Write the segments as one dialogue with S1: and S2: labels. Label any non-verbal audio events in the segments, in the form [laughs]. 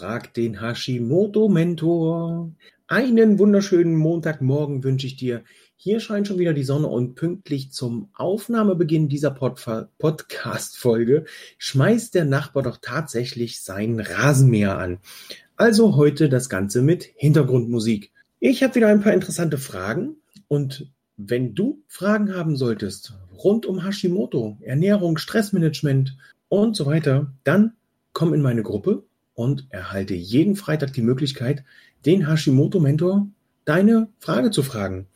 S1: Frag den Hashimoto-Mentor. Einen wunderschönen Montagmorgen wünsche ich dir. Hier scheint schon wieder die Sonne und pünktlich zum Aufnahmebeginn dieser Pod Podcast-Folge schmeißt der Nachbar doch tatsächlich sein Rasenmäher an. Also heute das Ganze mit Hintergrundmusik. Ich habe wieder ein paar interessante Fragen und wenn du Fragen haben solltest rund um Hashimoto, Ernährung, Stressmanagement und so weiter, dann komm in meine Gruppe und erhalte jeden Freitag die Möglichkeit, den Hashimoto-Mentor deine Frage zu fragen.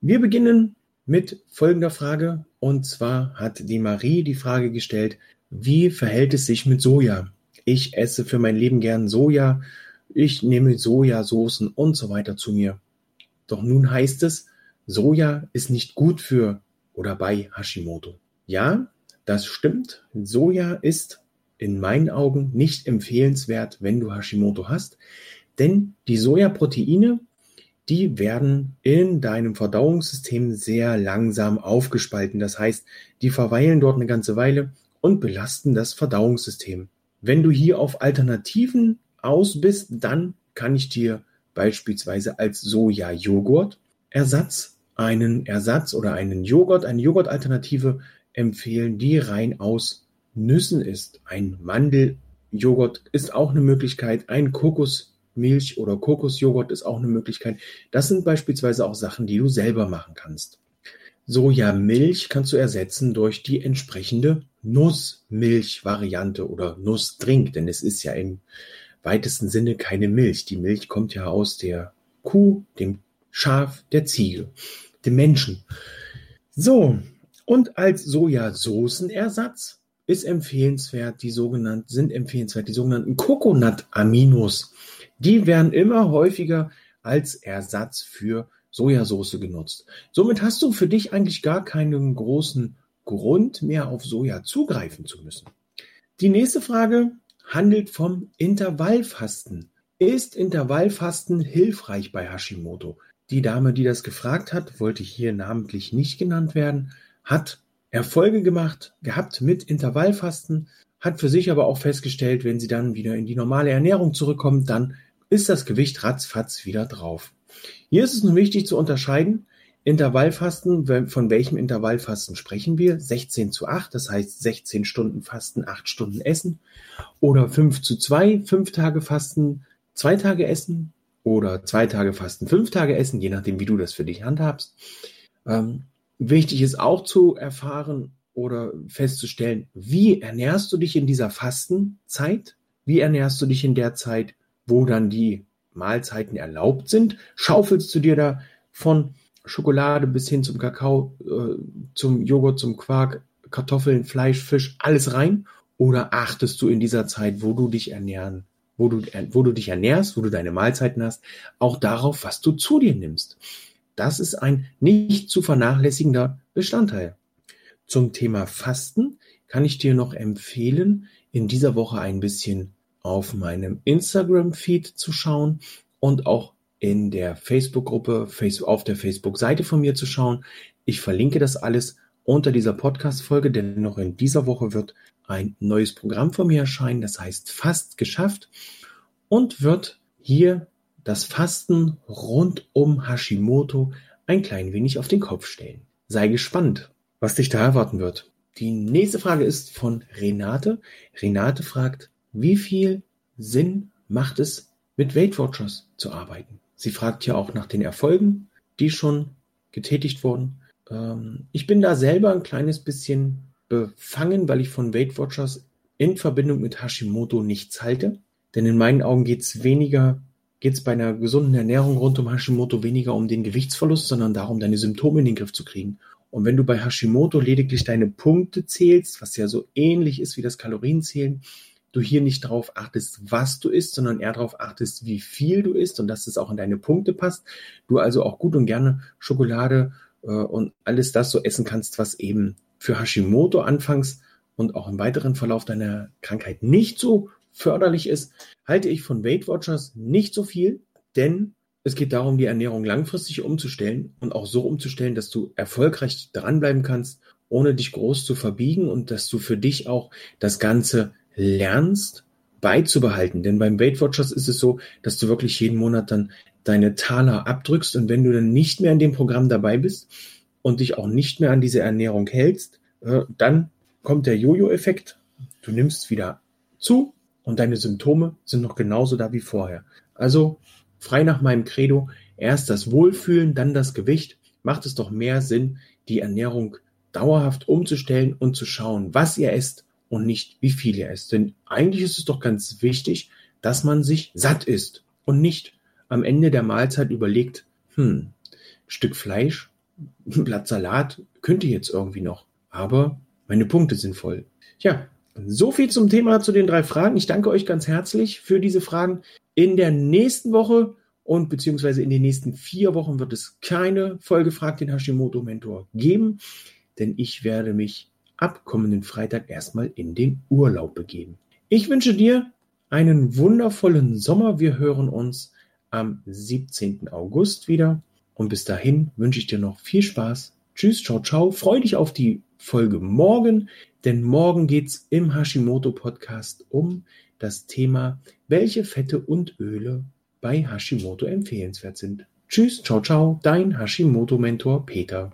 S1: Wir beginnen mit folgender Frage und zwar hat die Marie die Frage gestellt, wie verhält es sich mit Soja? Ich esse für mein Leben gern Soja, ich nehme Sojasoßen und so weiter zu mir. Doch nun heißt es, Soja ist nicht gut für oder bei Hashimoto. Ja, das stimmt. Soja ist in meinen Augen nicht empfehlenswert, wenn du Hashimoto hast, denn die Sojaproteine, die werden in deinem Verdauungssystem sehr langsam aufgespalten. Das heißt, die verweilen dort eine ganze Weile und belasten das Verdauungssystem. Wenn du hier auf Alternativen aus bist, dann kann ich dir beispielsweise als Soja-Joghurt Ersatz einen Ersatz oder einen Joghurt, eine Joghurtalternative empfehlen, die rein aus Nüssen ist. Ein Mandeljoghurt ist auch eine Möglichkeit. Ein Kokosmilch oder Kokosjoghurt ist auch eine Möglichkeit. Das sind beispielsweise auch Sachen, die du selber machen kannst. Sojamilch kannst du ersetzen durch die entsprechende Nussmilch-Variante oder Nussdrink, denn es ist ja im weitesten Sinne keine Milch. Die Milch kommt ja aus der Kuh, dem Schaf, der Ziege, dem Menschen. So, und als Sojasoßenersatz ist empfehlenswert, die sogenannten, sind empfehlenswert, die sogenannten Coconut-Aminos. Die werden immer häufiger als Ersatz für Sojasauce genutzt. Somit hast du für dich eigentlich gar keinen großen Grund mehr auf Soja zugreifen zu müssen. Die nächste Frage handelt vom Intervallfasten. Ist Intervallfasten hilfreich bei Hashimoto? Die Dame, die das gefragt hat, wollte hier namentlich nicht genannt werden, hat Erfolge gemacht gehabt mit Intervallfasten, hat für sich aber auch festgestellt, wenn sie dann wieder in die normale Ernährung zurückkommt, dann ist das Gewicht ratzfatz wieder drauf. Hier ist es nun wichtig zu unterscheiden, Intervallfasten, von welchem Intervallfasten sprechen wir? 16 zu 8, das heißt 16 Stunden Fasten, 8 Stunden Essen. Oder 5 zu 2, 5 Tage Fasten, 2 Tage Essen. Oder 2 Tage Fasten, 5 Tage Essen, je nachdem, wie du das für dich handhabst. Ähm, Wichtig ist auch zu erfahren oder festzustellen, wie ernährst du dich in dieser Fastenzeit? Wie ernährst du dich in der Zeit, wo dann die Mahlzeiten erlaubt sind? Schaufelst du dir da von Schokolade bis hin zum Kakao, äh, zum Joghurt, zum Quark, Kartoffeln, Fleisch, Fisch, alles rein? Oder achtest du in dieser Zeit, wo du dich ernähren, wo du, wo du dich ernährst, wo du deine Mahlzeiten hast, auch darauf, was du zu dir nimmst? Das ist ein nicht zu vernachlässigender Bestandteil. Zum Thema Fasten kann ich dir noch empfehlen, in dieser Woche ein bisschen auf meinem Instagram-Feed zu schauen und auch in der Facebook-Gruppe, auf der Facebook-Seite von mir zu schauen. Ich verlinke das alles unter dieser Podcast-Folge, denn noch in dieser Woche wird ein neues Programm von mir erscheinen, das heißt Fast geschafft und wird hier das Fasten rund um Hashimoto ein klein wenig auf den Kopf stellen. Sei gespannt, was dich da erwarten wird. Die nächste Frage ist von Renate. Renate fragt, wie viel Sinn macht es, mit Weight Watchers zu arbeiten? Sie fragt ja auch nach den Erfolgen, die schon getätigt wurden. Ähm, ich bin da selber ein kleines bisschen befangen, weil ich von Weight Watchers in Verbindung mit Hashimoto nichts halte. Denn in meinen Augen geht es weniger geht es bei einer gesunden Ernährung rund um Hashimoto weniger um den Gewichtsverlust, sondern darum, deine Symptome in den Griff zu kriegen. Und wenn du bei Hashimoto lediglich deine Punkte zählst, was ja so ähnlich ist wie das Kalorienzählen, du hier nicht darauf achtest, was du isst, sondern eher darauf achtest, wie viel du isst und dass es auch in deine Punkte passt, du also auch gut und gerne Schokolade äh, und alles das so essen kannst, was eben für Hashimoto anfangs und auch im weiteren Verlauf deiner Krankheit nicht so förderlich ist, halte ich von Weight Watchers nicht so viel, denn es geht darum, die Ernährung langfristig umzustellen und auch so umzustellen, dass du erfolgreich dranbleiben kannst, ohne dich groß zu verbiegen und dass du für dich auch das Ganze lernst, beizubehalten. Denn beim Weight Watchers ist es so, dass du wirklich jeden Monat dann deine Taler abdrückst und wenn du dann nicht mehr in dem Programm dabei bist und dich auch nicht mehr an diese Ernährung hältst, äh, dann kommt der Jojo-Effekt. Du nimmst wieder zu und deine Symptome sind noch genauso da wie vorher. Also frei nach meinem Credo, erst das Wohlfühlen, dann das Gewicht, macht es doch mehr Sinn, die Ernährung dauerhaft umzustellen und zu schauen, was ihr esst und nicht wie viel ihr esst. Denn eigentlich ist es doch ganz wichtig, dass man sich satt isst und nicht am Ende der Mahlzeit überlegt, hm, Stück Fleisch, [laughs] Blatt Salat könnte jetzt irgendwie noch, aber meine Punkte sind voll. Tja, so viel zum Thema zu den drei Fragen. Ich danke euch ganz herzlich für diese Fragen. In der nächsten Woche und beziehungsweise in den nächsten vier Wochen wird es keine Folge Frag den Hashimoto Mentor geben, denn ich werde mich ab kommenden Freitag erstmal in den Urlaub begeben. Ich wünsche dir einen wundervollen Sommer. Wir hören uns am 17. August wieder. Und bis dahin wünsche ich dir noch viel Spaß. Tschüss, ciao, ciao. Freu dich auf die Folge morgen, denn morgen geht's im Hashimoto Podcast um das Thema, welche Fette und Öle bei Hashimoto empfehlenswert sind. Tschüss, ciao, ciao, dein Hashimoto-Mentor Peter.